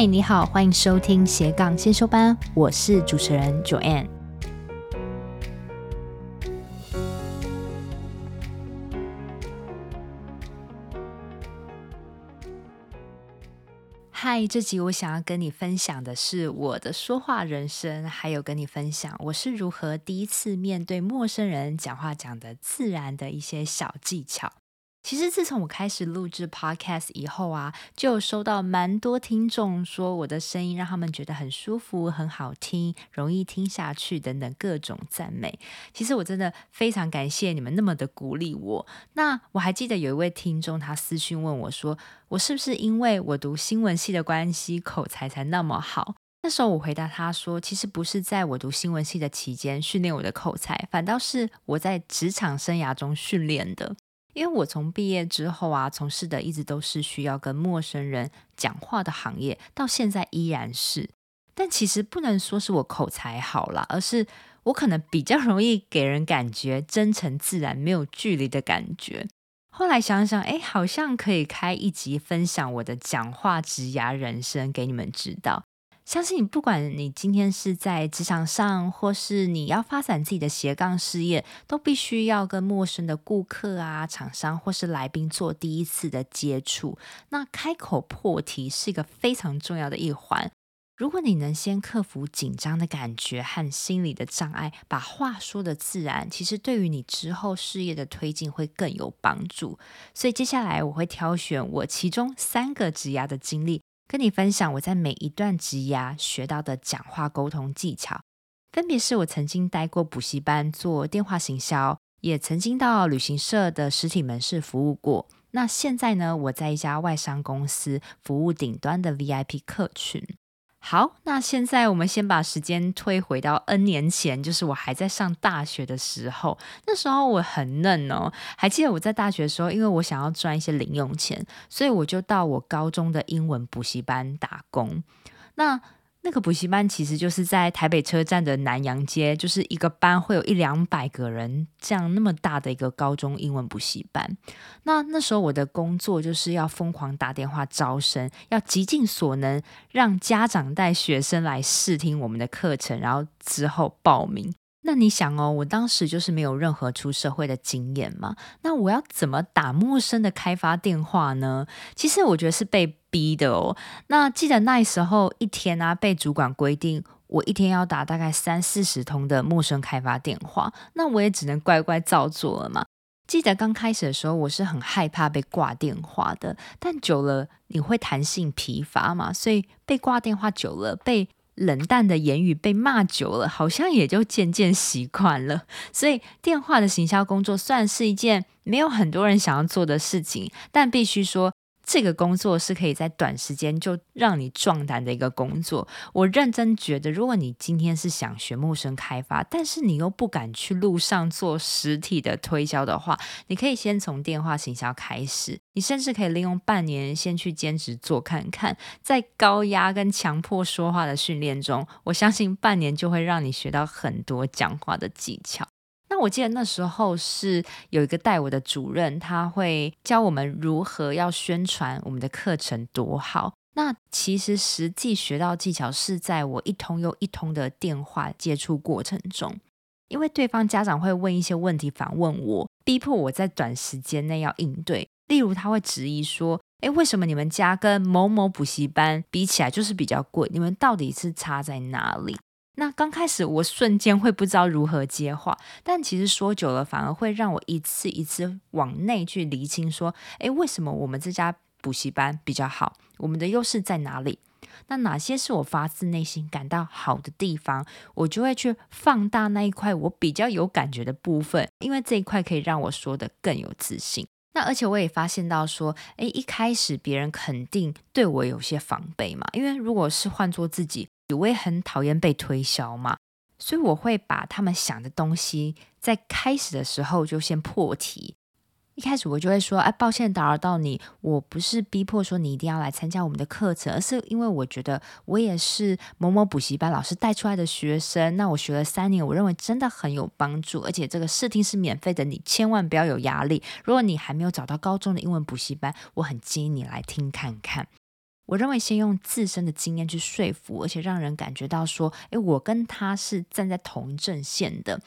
嗨，你好，欢迎收听斜杠先修班，我是主持人 Joanne。嗨，这集我想要跟你分享的是我的说话人生，还有跟你分享我是如何第一次面对陌生人讲话讲得自然的一些小技巧。其实自从我开始录制 Podcast 以后啊，就收到蛮多听众说我的声音让他们觉得很舒服、很好听、容易听下去等等各种赞美。其实我真的非常感谢你们那么的鼓励我。那我还记得有一位听众他私讯问我说，我是不是因为我读新闻系的关系，口才才那么好？那时候我回答他说，其实不是在我读新闻系的期间训练我的口才，反倒是我在职场生涯中训练的。因为我从毕业之后啊，从事的一直都是需要跟陌生人讲话的行业，到现在依然是。但其实不能说是我口才好啦，而是我可能比较容易给人感觉真诚自然、没有距离的感觉。后来想想，哎，好像可以开一集分享我的讲话职涯人生给你们知道。相信你，不管你今天是在职场上，或是你要发展自己的斜杠事业，都必须要跟陌生的顾客啊、厂商或是来宾做第一次的接触。那开口破题是一个非常重要的一环。如果你能先克服紧张的感觉和心理的障碍，把话说得自然，其实对于你之后事业的推进会更有帮助。所以接下来我会挑选我其中三个职涯的经历。跟你分享我在每一段职涯学到的讲话沟通技巧，分别是我曾经待过补习班做电话行销，也曾经到旅行社的实体门市服务过。那现在呢，我在一家外商公司服务顶端的 VIP 客群。好，那现在我们先把时间推回到 N 年前，就是我还在上大学的时候。那时候我很嫩哦，还记得我在大学的时候，因为我想要赚一些零用钱，所以我就到我高中的英文补习班打工。那那个补习班其实就是在台北车站的南阳街，就是一个班会有一两百个人这样那么大的一个高中英文补习班。那那时候我的工作就是要疯狂打电话招生，要极尽所能让家长带学生来试听我们的课程，然后之后报名。那你想哦，我当时就是没有任何出社会的经验嘛，那我要怎么打陌生的开发电话呢？其实我觉得是被逼的哦。那记得那时候一天啊，被主管规定我一天要打大概三四十通的陌生开发电话，那我也只能乖乖照做了嘛。记得刚开始的时候，我是很害怕被挂电话的，但久了你会弹性疲乏嘛，所以被挂电话久了，被冷淡的言语被骂久了，好像也就渐渐习惯了。所以电话的行销工作算是一件没有很多人想要做的事情，但必须说。这个工作是可以在短时间就让你壮胆的一个工作。我认真觉得，如果你今天是想学陌生开发，但是你又不敢去路上做实体的推销的话，你可以先从电话行销开始。你甚至可以利用半年先去兼职做看看，在高压跟强迫说话的训练中，我相信半年就会让你学到很多讲话的技巧。那我记得那时候是有一个带我的主任，他会教我们如何要宣传我们的课程多好。那其实实际学到技巧是在我一通又一通的电话接触过程中，因为对方家长会问一些问题反问我，逼迫我在短时间内要应对。例如他会质疑说：“诶，为什么你们家跟某某补习班比起来就是比较贵？你们到底是差在哪里？”那刚开始我瞬间会不知道如何接话，但其实说久了反而会让我一次一次往内去厘清，说，诶，为什么我们这家补习班比较好？我们的优势在哪里？那哪些是我发自内心感到好的地方？我就会去放大那一块我比较有感觉的部分，因为这一块可以让我说得更有自信。那而且我也发现到说，诶，一开始别人肯定对我有些防备嘛，因为如果是换做自己。我也很讨厌被推销嘛，所以我会把他们想的东西在开始的时候就先破题。一开始我就会说：“哎，抱歉打扰到你，我不是逼迫说你一定要来参加我们的课程，而是因为我觉得我也是某某补习班老师带出来的学生。那我学了三年，我认为真的很有帮助，而且这个试听是免费的，你千万不要有压力。如果你还没有找到高中的英文补习班，我很建议你来听看看。”我认为先用自身的经验去说服，而且让人感觉到说，诶，我跟他是站在同阵线的。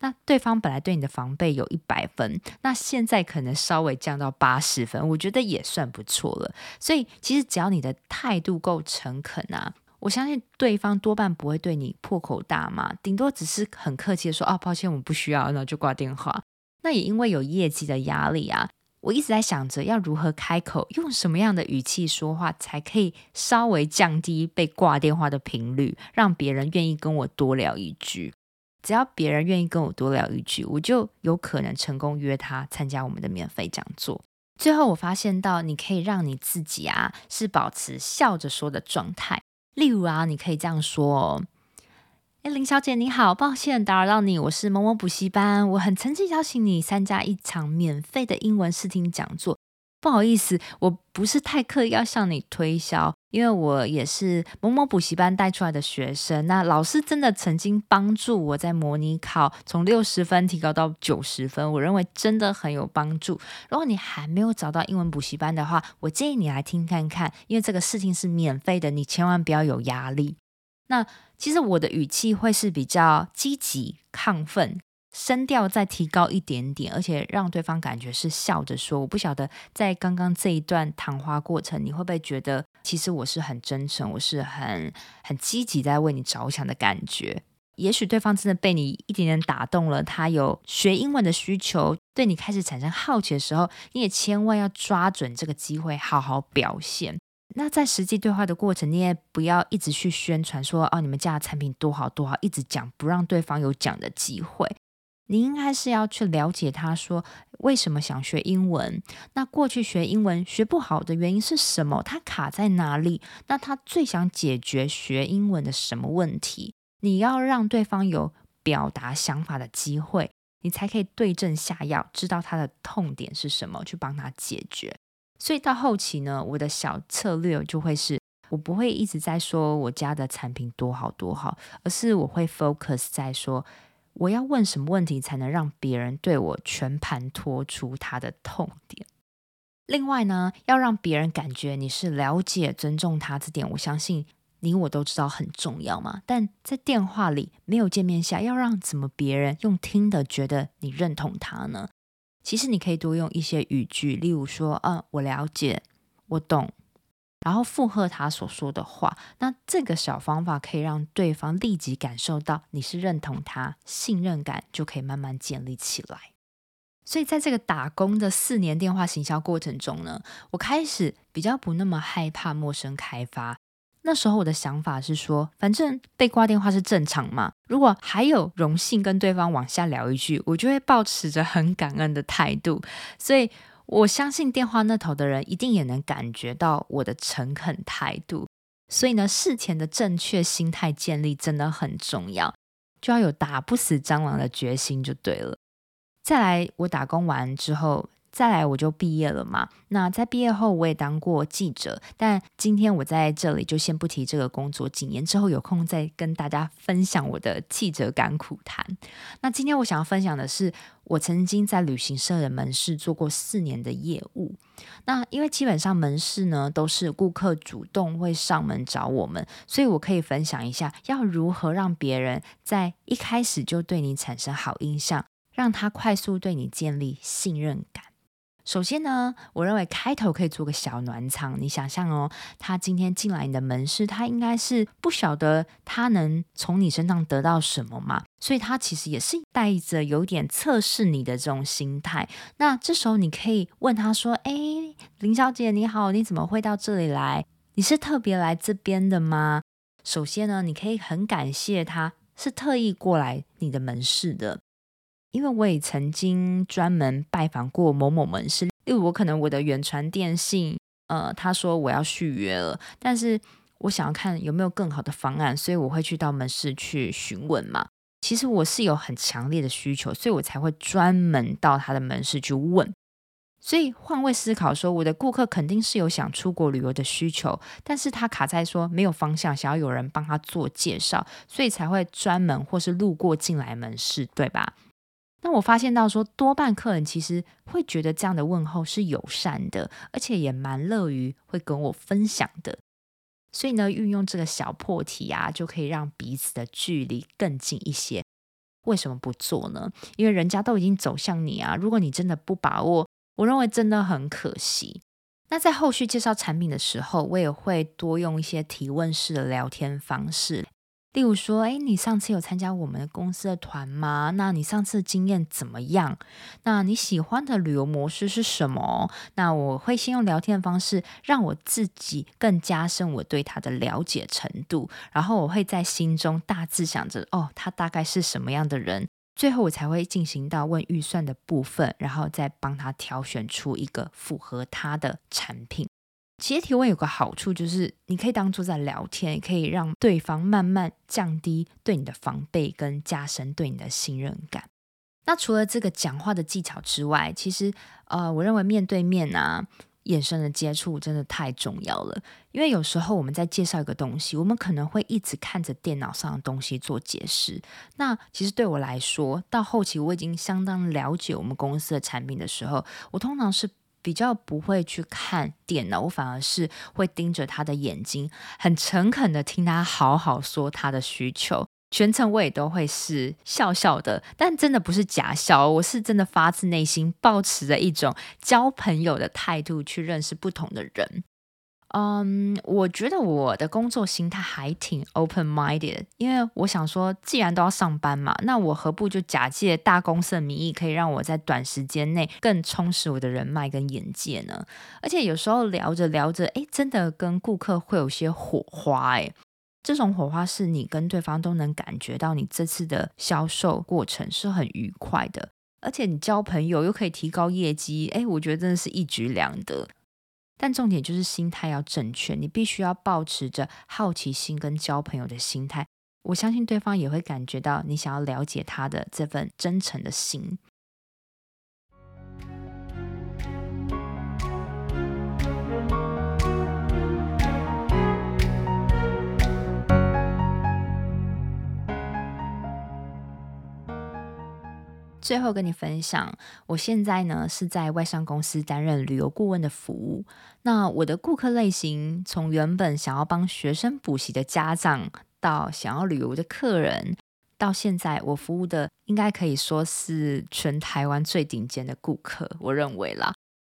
那对方本来对你的防备有一百分，那现在可能稍微降到八十分，我觉得也算不错了。所以其实只要你的态度够诚恳啊，我相信对方多半不会对你破口大骂，顶多只是很客气的说：“哦，抱歉，我不需要。”那就挂电话。那也因为有业绩的压力啊，我一直在想着要如何开口，用什么样的语气说话，才可以稍微降低被挂电话的频率，让别人愿意跟我多聊一句。只要别人愿意跟我多聊一句，我就有可能成功约他参加我们的免费讲座。最后，我发现到你可以让你自己啊是保持笑着说的状态。例如啊，你可以这样说哦：“林小姐你好，抱歉打扰到你，我是某某补习班，我很诚挚邀请你参加一场免费的英文试听讲座。”不好意思，我不是太刻意要向你推销，因为我也是某某补习班带出来的学生。那老师真的曾经帮助我在模拟考从六十分提高到九十分，我认为真的很有帮助。如果你还没有找到英文补习班的话，我建议你来听看看，因为这个事情是免费的，你千万不要有压力。那其实我的语气会是比较积极、亢奋。声调再提高一点点，而且让对方感觉是笑着说。我不晓得在刚刚这一段谈话过程，你会不会觉得其实我是很真诚，我是很很积极在为你着想的感觉？也许对方真的被你一点点打动了，他有学英文的需求，对你开始产生好奇的时候，你也千万要抓准这个机会，好好表现。那在实际对话的过程，你也不要一直去宣传说哦，你们家的产品多好多好，一直讲，不让对方有讲的机会。你应该是要去了解他说为什么想学英文，那过去学英文学不好的原因是什么？他卡在哪里？那他最想解决学英文的什么问题？你要让对方有表达想法的机会，你才可以对症下药，知道他的痛点是什么，去帮他解决。所以到后期呢，我的小策略就会是，我不会一直在说我家的产品多好多好，而是我会 focus 在说。我要问什么问题才能让别人对我全盘托出他的痛点？另外呢，要让别人感觉你是了解、尊重他，这点我相信你我都知道很重要嘛。但在电话里没有见面下，要让怎么别人用听的觉得你认同他呢？其实你可以多用一些语句，例如说：“嗯，我了解，我懂。”然后附和他所说的话，那这个小方法可以让对方立即感受到你是认同他，信任感就可以慢慢建立起来。所以在这个打工的四年电话行销过程中呢，我开始比较不那么害怕陌生开发。那时候我的想法是说，反正被挂电话是正常嘛。如果还有荣幸跟对方往下聊一句，我就会抱持着很感恩的态度。所以。我相信电话那头的人一定也能感觉到我的诚恳态度，所以呢，事前的正确心态建立真的很重要，就要有打不死蟑螂的决心就对了。再来，我打工完之后。再来我就毕业了嘛。那在毕业后我也当过记者，但今天我在这里就先不提这个工作。几年之后有空再跟大家分享我的记者感苦谈。那今天我想要分享的是，我曾经在旅行社的门市做过四年的业务。那因为基本上门市呢都是顾客主动会上门找我们，所以我可以分享一下要如何让别人在一开始就对你产生好印象，让他快速对你建立信任感。首先呢，我认为开头可以做个小暖场。你想象哦，他今天进来你的门市，他应该是不晓得他能从你身上得到什么嘛，所以他其实也是带着有点测试你的这种心态。那这时候你可以问他说：“哎，林小姐你好，你怎么会到这里来？你是特别来这边的吗？”首先呢，你可以很感谢他是特意过来你的门市的。因为我也曾经专门拜访过某某门市，例如我可能我的远传电信，呃，他说我要续约了，但是我想要看有没有更好的方案，所以我会去到门市去询问嘛。其实我是有很强烈的需求，所以我才会专门到他的门市去问。所以换位思考说，我的顾客肯定是有想出国旅游的需求，但是他卡在说没有方向，想要有人帮他做介绍，所以才会专门或是路过进来门市，对吧？那我发现到说，多半客人其实会觉得这样的问候是友善的，而且也蛮乐于会跟我分享的。所以呢，运用这个小破题啊，就可以让彼此的距离更近一些。为什么不做呢？因为人家都已经走向你啊，如果你真的不把握，我认为真的很可惜。那在后续介绍产品的时候，我也会多用一些提问式的聊天方式。例如说，哎，你上次有参加我们公司的团吗？那你上次的经验怎么样？那你喜欢的旅游模式是什么？那我会先用聊天的方式，让我自己更加深我对他的了解程度，然后我会在心中大致想着，哦，他大概是什么样的人，最后我才会进行到问预算的部分，然后再帮他挑选出一个符合他的产品。其实提问有个好处，就是你可以当做在聊天，也可以让对方慢慢降低对你的防备，跟加深对你的信任感。那除了这个讲话的技巧之外，其实呃，我认为面对面啊，眼神的接触真的太重要了。因为有时候我们在介绍一个东西，我们可能会一直看着电脑上的东西做解释。那其实对我来说，到后期我已经相当了解我们公司的产品的时候，我通常是。比较不会去看电脑，我反而是会盯着他的眼睛，很诚恳的听他好好说他的需求。全程我也都会是笑笑的，但真的不是假笑，我是真的发自内心，抱持着一种交朋友的态度去认识不同的人。嗯我觉得我的工作心态还挺 open-minded，因为我想说，既然都要上班嘛，那我何不就假借大公司的名义，可以让我在短时间内更充实我的人脉跟眼界呢？而且有时候聊着聊着，诶，真的跟顾客会有些火花，诶，这种火花是你跟对方都能感觉到，你这次的销售过程是很愉快的，而且你交朋友又可以提高业绩，诶，我觉得真的是一举两得。但重点就是心态要正确，你必须要保持着好奇心跟交朋友的心态。我相信对方也会感觉到你想要了解他的这份真诚的心。最后跟你分享，我现在呢是在外商公司担任旅游顾问的服务。那我的顾客类型从原本想要帮学生补习的家长，到想要旅游的客人，到现在我服务的应该可以说是全台湾最顶尖的顾客。我认为啦，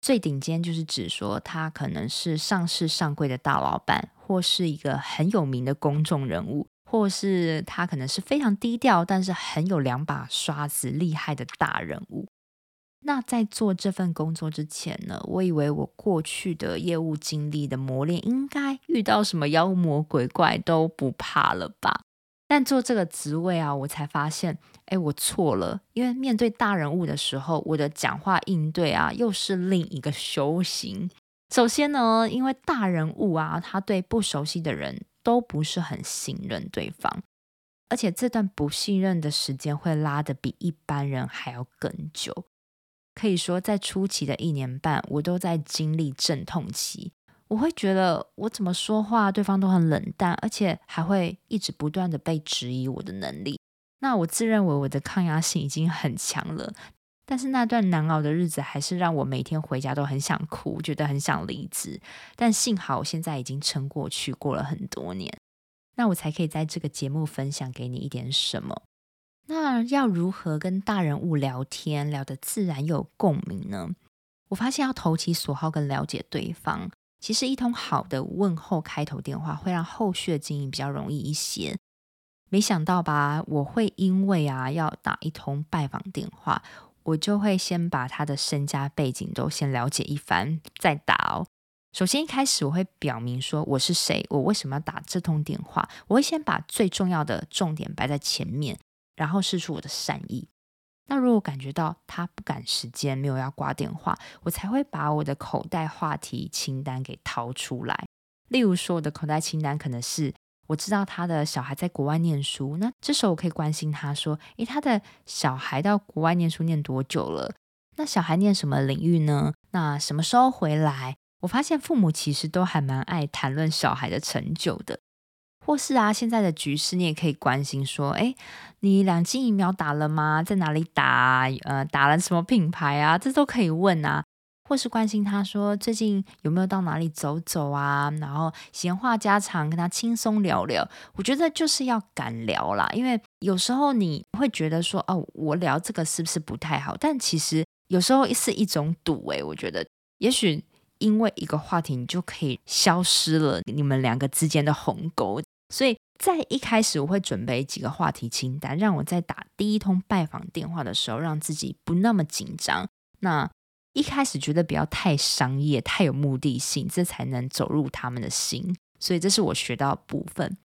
最顶尖就是指说他可能是上市上柜的大老板，或是一个很有名的公众人物。或是他可能是非常低调，但是很有两把刷子、厉害的大人物。那在做这份工作之前呢，我以为我过去的业务经历的磨练，应该遇到什么妖魔鬼怪都不怕了吧？但做这个职位啊，我才发现，哎，我错了。因为面对大人物的时候，我的讲话应对啊，又是另一个修行。首先呢，因为大人物啊，他对不熟悉的人。都不是很信任对方，而且这段不信任的时间会拉得比一般人还要更久。可以说，在初期的一年半，我都在经历阵痛期。我会觉得我怎么说话，对方都很冷淡，而且还会一直不断的被质疑我的能力。那我自认为我的抗压性已经很强了。但是那段难熬的日子，还是让我每天回家都很想哭，觉得很想离职。但幸好我现在已经撑过去，过了很多年，那我才可以在这个节目分享给你一点什么。那要如何跟大人物聊天，聊得自然又有共鸣呢？我发现要投其所好跟了解对方，其实一通好的问候开头电话会让后续的经营比较容易一些。没想到吧？我会因为啊要打一通拜访电话。我就会先把他的身家背景都先了解一番，再打哦。首先一开始我会表明说我是谁，我为什么要打这通电话。我会先把最重要的重点摆在前面，然后试出我的善意。那如果感觉到他不赶时间，没有要挂电话，我才会把我的口袋话题清单给掏出来。例如说，我的口袋清单可能是。我知道他的小孩在国外念书，那这时候我可以关心他说：“诶，他的小孩到国外念书念多久了？那小孩念什么领域呢？那什么时候回来？”我发现父母其实都还蛮爱谈论小孩的成就的，或是啊，现在的局势你也可以关心说：“诶，你两剂疫苗打了吗？在哪里打？呃，打了什么品牌啊？这都可以问啊。”或是关心他说最近有没有到哪里走走啊，然后闲话家常，跟他轻松聊聊。我觉得就是要敢聊啦，因为有时候你会觉得说哦，我聊这个是不是不太好？但其实有时候是一种赌诶，我觉得也许因为一个话题，你就可以消失了你们两个之间的鸿沟。所以在一开始，我会准备几个话题清单，让我在打第一通拜访电话的时候，让自己不那么紧张。那一开始觉得不要太商业、太有目的性，这才能走入他们的心。所以这是我学到的部分。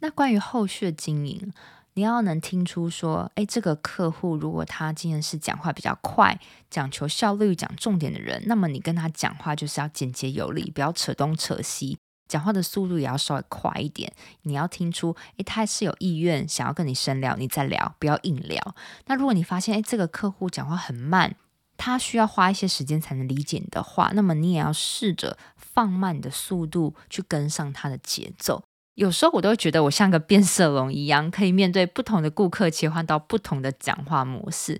那关于后续的经营，你要能听出说，诶，这个客户如果他今天是讲话比较快、讲求效率、讲重点的人，那么你跟他讲话就是要简洁有力，不要扯东扯西，讲话的速度也要稍微快一点。你要听出，诶，他是有意愿想要跟你深聊，你再聊，不要硬聊。那如果你发现，诶，这个客户讲话很慢。他需要花一些时间才能理解你的话，那么你也要试着放慢你的速度去跟上他的节奏。有时候我都会觉得我像个变色龙一样，可以面对不同的顾客切换到不同的讲话模式。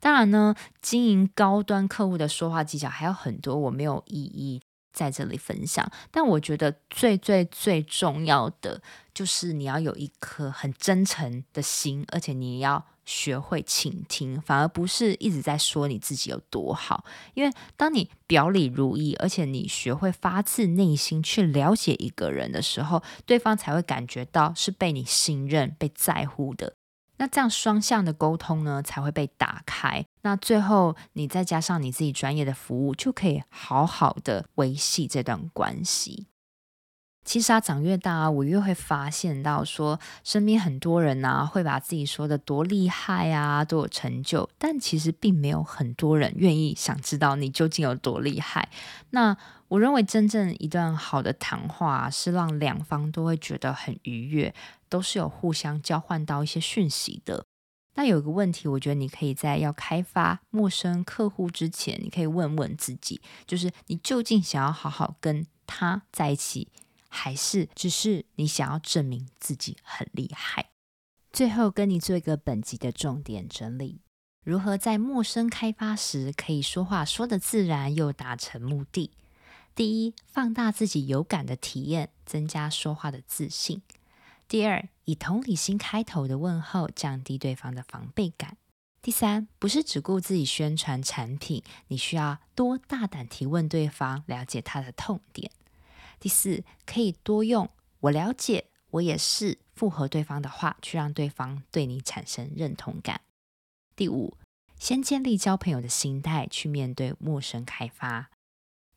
当然呢，经营高端客户的说话技巧还有很多，我没有一一在这里分享。但我觉得最最最重要的就是你要有一颗很真诚的心，而且你要。学会倾听，反而不是一直在说你自己有多好。因为当你表里如一，而且你学会发自内心去了解一个人的时候，对方才会感觉到是被你信任、被在乎的。那这样双向的沟通呢，才会被打开。那最后你再加上你自己专业的服务，就可以好好的维系这段关系。其实啊，长越大啊，我越会发现到说，身边很多人啊，会把自己说的多厉害啊，多有成就，但其实并没有很多人愿意想知道你究竟有多厉害。那我认为，真正一段好的谈话是让两方都会觉得很愉悦，都是有互相交换到一些讯息的。那有一个问题，我觉得你可以在要开发陌生客户之前，你可以问问自己，就是你究竟想要好好跟他在一起。还是只是你想要证明自己很厉害？最后跟你做一个本集的重点整理：如何在陌生开发时可以说话说得自然又达成目的？第一，放大自己有感的体验，增加说话的自信；第二，以同理心开头的问候，降低对方的防备感；第三，不是只顾自己宣传产品，你需要多大胆提问对方，了解他的痛点。第四，可以多用“我了解，我也是”附和对方的话，去让对方对你产生认同感。第五，先建立交朋友的心态，去面对陌生开发。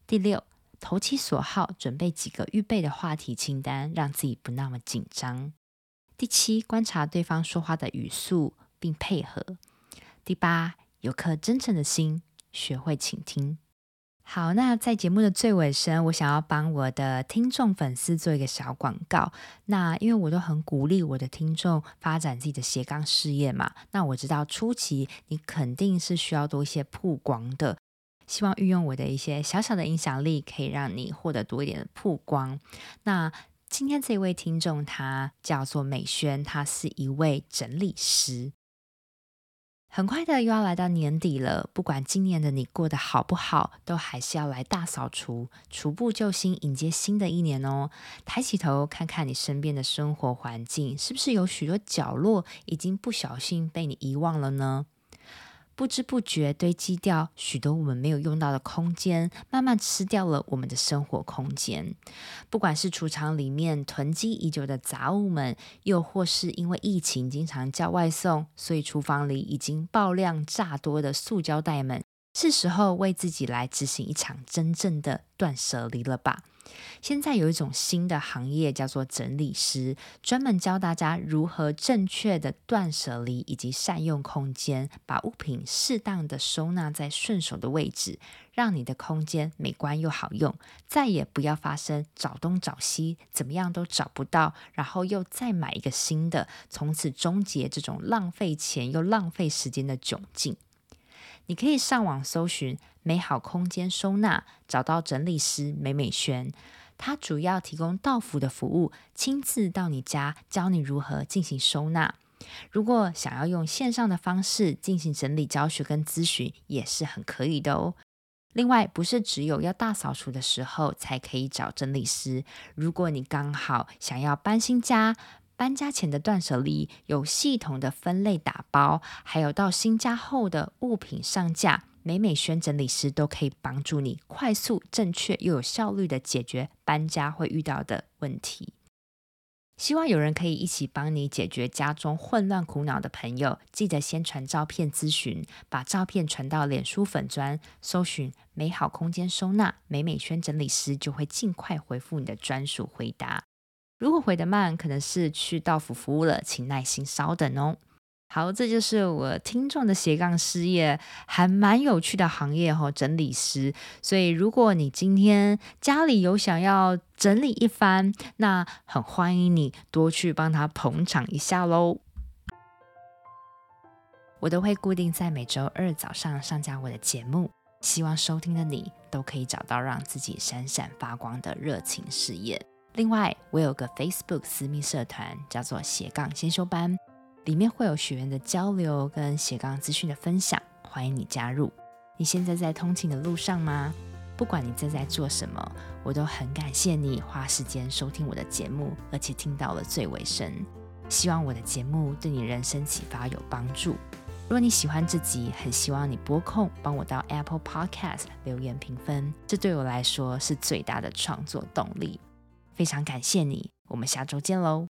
第六，投其所好，准备几个预备的话题清单，让自己不那么紧张。第七，观察对方说话的语速，并配合。第八，有颗真诚的心，学会倾听。好，那在节目的最尾声，我想要帮我的听众粉丝做一个小广告。那因为我都很鼓励我的听众发展自己的斜杠事业嘛，那我知道初期你肯定是需要多一些曝光的，希望运用我的一些小小的影响力，可以让你获得多一点的曝光。那今天这位听众他叫做美萱，他是一位整理师。很快的又要来到年底了，不管今年的你过得好不好，都还是要来大扫除，除旧布新，迎接新的一年哦。抬起头看看你身边的生活环境，是不是有许多角落已经不小心被你遗忘了呢？不知不觉堆积掉许多我们没有用到的空间，慢慢吃掉了我们的生活空间。不管是储藏里面囤积已久的杂物们，又或是因为疫情经常叫外送，所以厨房里已经爆量炸多的塑胶袋们，是时候为自己来执行一场真正的断舍离了吧。现在有一种新的行业叫做整理师，专门教大家如何正确的断舍离以及善用空间，把物品适当的收纳在顺手的位置，让你的空间美观又好用，再也不要发生找东找西，怎么样都找不到，然后又再买一个新的，从此终结这种浪费钱又浪费时间的窘境。你可以上网搜寻“美好空间收纳”，找到整理师美美轩。他主要提供到府的服务，亲自到你家教你如何进行收纳。如果想要用线上的方式进行整理教学跟咨询，也是很可以的哦。另外，不是只有要大扫除的时候才可以找整理师。如果你刚好想要搬新家，搬家前的断舍离，有系统的分类打包，还有到新家后的物品上架，美美轩整理师都可以帮助你快速、正确又有效率的解决搬家会遇到的问题。希望有人可以一起帮你解决家中混乱苦恼的朋友，记得先传照片咨询，把照片传到脸书粉砖，搜寻“美好空间收纳美美轩整理师”，就会尽快回复你的专属回答。如果回得慢，可能是去到府服务了，请耐心稍等哦。好，这就是我听众的斜杠事业，还蛮有趣的行业哦，整理师。所以，如果你今天家里有想要整理一番，那很欢迎你多去帮他捧场一下喽。我都会固定在每周二早上上架我的节目，希望收听的你都可以找到让自己闪闪发光的热情事业。另外，我有个 Facebook 私密社团，叫做斜杠先修班。里面会有学员的交流跟斜杠资讯的分享，欢迎你加入。你现在在通勤的路上吗？不管你正在做什么，我都很感谢你花时间收听我的节目，而且听到了最尾声。希望我的节目对你人生启发有帮助。如果你喜欢这集，很希望你拨空帮我到 Apple Podcast 留言评分，这对我来说是最大的创作动力。非常感谢你，我们下周见喽。